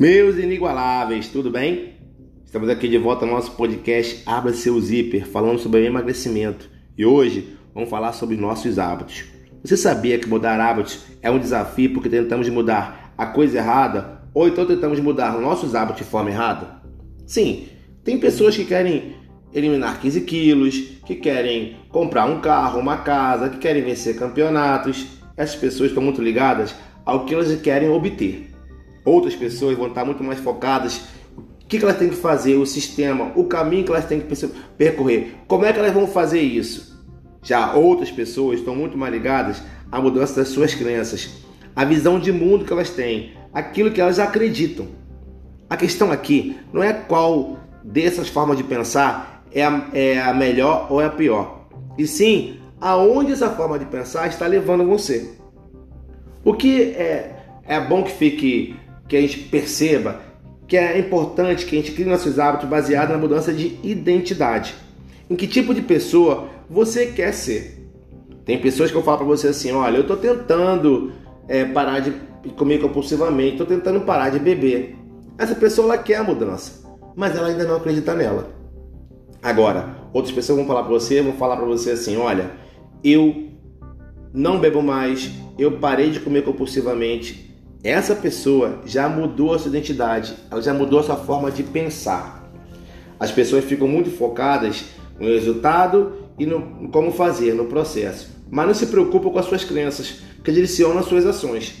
Meus inigualáveis, tudo bem? Estamos aqui de volta no nosso podcast Abra Seu Zíper, falando sobre emagrecimento. E hoje vamos falar sobre nossos hábitos. Você sabia que mudar hábitos é um desafio porque tentamos mudar a coisa errada ou então tentamos mudar nossos hábitos de forma errada? Sim, tem pessoas que querem eliminar 15 quilos, que querem comprar um carro, uma casa, que querem vencer campeonatos. Essas pessoas estão muito ligadas ao que elas querem obter. Outras pessoas vão estar muito mais focadas o que elas têm que fazer, o sistema, o caminho que elas têm que percorrer, como é que elas vão fazer isso. Já outras pessoas estão muito mais ligadas à mudança das suas crenças, a visão de mundo que elas têm, aquilo que elas acreditam. A questão aqui não é qual dessas formas de pensar é a, é a melhor ou é a pior, e sim aonde essa forma de pensar está levando você. O que é, é bom que fique que a gente perceba que é importante que a gente crie nossos hábitos baseados na mudança de identidade. Em que tipo de pessoa você quer ser? Tem pessoas que eu falo para você assim: olha, eu estou tentando é, parar de comer compulsivamente, estou tentando parar de beber. Essa pessoa ela quer a mudança, mas ela ainda não acredita nela. Agora, outras pessoas vão falar para você, vão falar para você assim: olha, eu não bebo mais, eu parei de comer compulsivamente, essa pessoa já mudou a sua identidade, ela já mudou a sua forma de pensar. As pessoas ficam muito focadas no resultado e no como fazer, no processo, mas não se preocupam com as suas crenças, que direcionam as suas ações.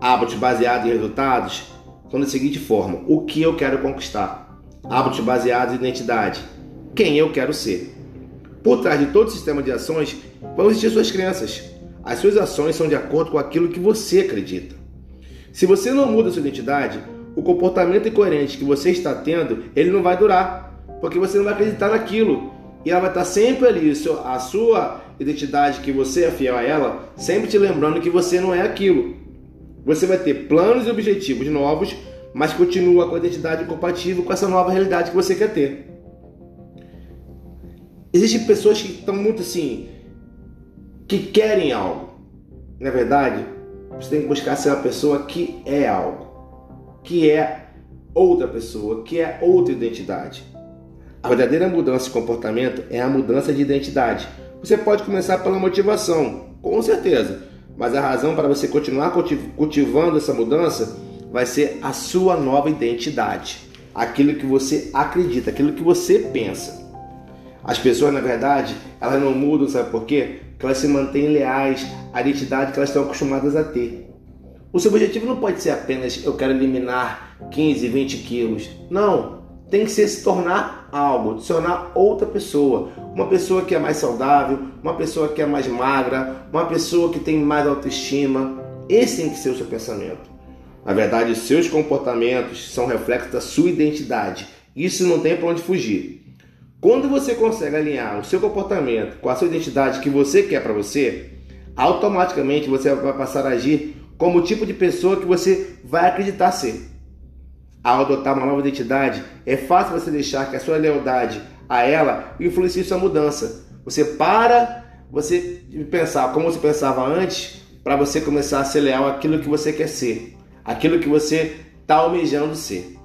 Hábitos baseados em resultados são da seguinte forma: o que eu quero conquistar? Hábitos baseados em identidade: quem eu quero ser. Por trás de todo sistema de ações vão existir suas crenças. As suas ações são de acordo com aquilo que você acredita. Se você não muda sua identidade, o comportamento incoerente que você está tendo, ele não vai durar, porque você não vai acreditar naquilo. E ela vai estar sempre ali, a sua identidade, que você é fiel a ela, sempre te lembrando que você não é aquilo. Você vai ter planos e objetivos novos, mas continua com a identidade compatível com essa nova realidade que você quer ter. Existem pessoas que estão muito assim, que querem algo. Na é verdade, você tem que buscar ser uma pessoa que é algo, que é outra pessoa, que é outra identidade. A verdadeira mudança de comportamento é a mudança de identidade. Você pode começar pela motivação, com certeza, mas a razão para você continuar cultivando essa mudança vai ser a sua nova identidade, aquilo que você acredita, aquilo que você pensa. As pessoas, na verdade, elas não mudam, sabe por quê? Que elas se mantêm leais à identidade que elas estão acostumadas a ter. O seu objetivo não pode ser apenas eu quero eliminar 15, 20 quilos. Não, tem que ser se tornar algo, se tornar outra pessoa. Uma pessoa que é mais saudável, uma pessoa que é mais magra, uma pessoa que tem mais autoestima. Esse tem que ser o seu pensamento. Na verdade, os seus comportamentos são reflexos da sua identidade. Isso não tem para onde fugir. Quando você consegue alinhar o seu comportamento com a sua identidade que você quer para você, automaticamente você vai passar a agir como o tipo de pessoa que você vai acreditar ser. Ao adotar uma nova identidade, é fácil você deixar que a sua lealdade a ela influencie sua mudança. Você para você pensar como você pensava antes para você começar a ser leal àquilo que você quer ser, aquilo que você está almejando ser.